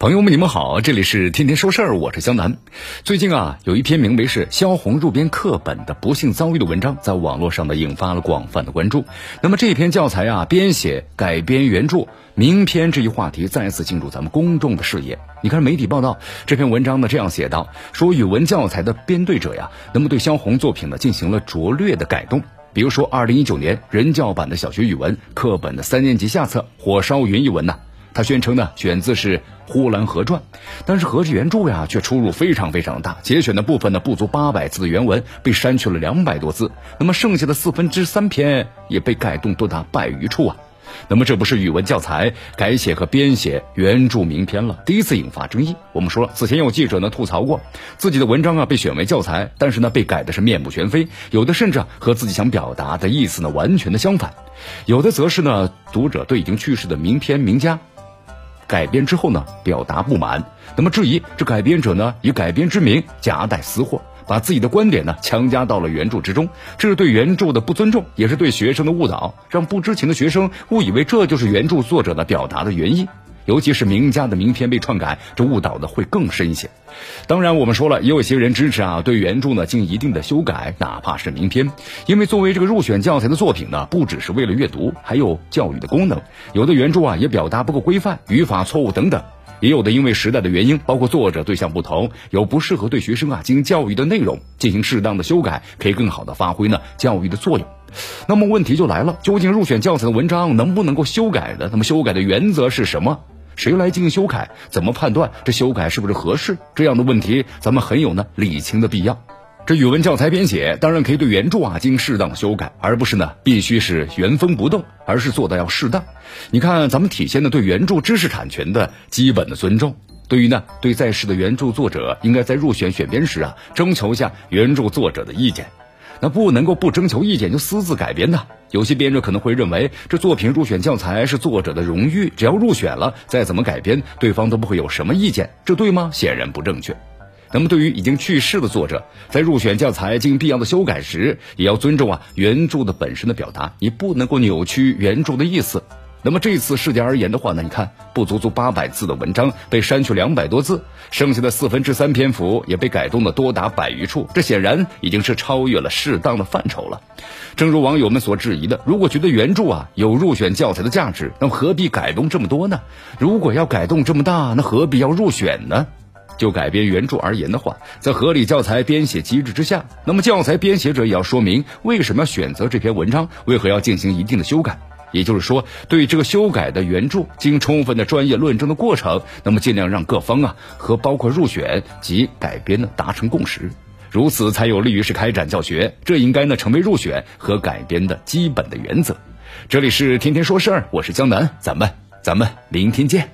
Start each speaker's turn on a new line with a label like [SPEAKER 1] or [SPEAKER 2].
[SPEAKER 1] 朋友们，你们好，这里是天天说事儿，我是江南。最近啊，有一篇名为是《萧红入编课本的不幸遭遇》的文章，在网络上呢引发了广泛的关注。那么这篇教材啊，编写改编原著名篇这一话题再次进入咱们公众的视野。你看媒体报道这篇文章呢，这样写道：说语文教材的编队者呀，那么对萧红作品呢进行了拙劣的改动。比如说，二零一九年人教版的小学语文课本的三年级下册《火烧云》一文呢。他宣称呢，选自是《呼兰河传》，但是和这原著呀却出入非常非常大。节选的部分呢不足八百字的原文被删去了两百多字，那么剩下的四分之三篇也被改动多达百余处啊。那么这不是语文教材改写和编写原著名篇了，第一次引发争议。我们说了，此前有记者呢吐槽过自己的文章啊被选为教材，但是呢被改的是面目全非，有的甚至和自己想表达的意思呢完全的相反，有的则是呢读者对已经去世的名篇名家。改编之后呢，表达不满，那么质疑这改编者呢以改编之名夹带私货，把自己的观点呢强加到了原著之中，这是对原著的不尊重，也是对学生的误导，让不知情的学生误以为这就是原著作者的表达的原意。尤其是名家的名篇被篡改，这误导的会更深一些。当然，我们说了，也有些人支持啊，对原著呢进行一定的修改，哪怕是名篇，因为作为这个入选教材的作品呢，不只是为了阅读，还有教育的功能。有的原著啊也表达不够规范，语法错误等等；也有的因为时代的原因，包括作者对象不同，有不适合对学生啊进行教育的内容，进行适当的修改，可以更好的发挥呢教育的作用。那么问题就来了，究竟入选教材的文章能不能够修改呢？那么修改的原则是什么？谁来进行修改？怎么判断这修改是不是合适？这样的问题，咱们很有呢理清的必要。这语文教材编写当然可以对原著啊进行适当修改，而不是呢必须是原封不动，而是做的要适当。你看，咱们体现的对原著知识产权的基本的尊重。对于呢对在世的原著作者，应该在入选选编时啊征求一下原著作者的意见。那不能够不征求意见就私自改编的。有些编者可能会认为，这作品入选教材是作者的荣誉，只要入选了，再怎么改编，对方都不会有什么意见，这对吗？显然不正确。那么，对于已经去世的作者，在入选教材进行必要的修改时，也要尊重啊原著的本身的表达，你不能够扭曲原著的意思。那么这次事件而言的话呢，你看不足足八百字的文章被删去两百多字，剩下的四分之三篇幅也被改动的多达百余处，这显然已经是超越了适当的范畴了。正如网友们所质疑的，如果觉得原著啊有入选教材的价值，那么何必改动这么多呢？如果要改动这么大，那何必要入选呢？就改编原著而言的话，在合理教材编写机制之下，那么教材编写者也要说明为什么要选择这篇文章，为何要进行一定的修改。也就是说，对这个修改的原著经充分的专业论证的过程，那么尽量让各方啊和包括入选及改编呢达成共识，如此才有利于是开展教学。这应该呢成为入选和改编的基本的原则。这里是天天说事儿，我是江南，咱们咱们明天见。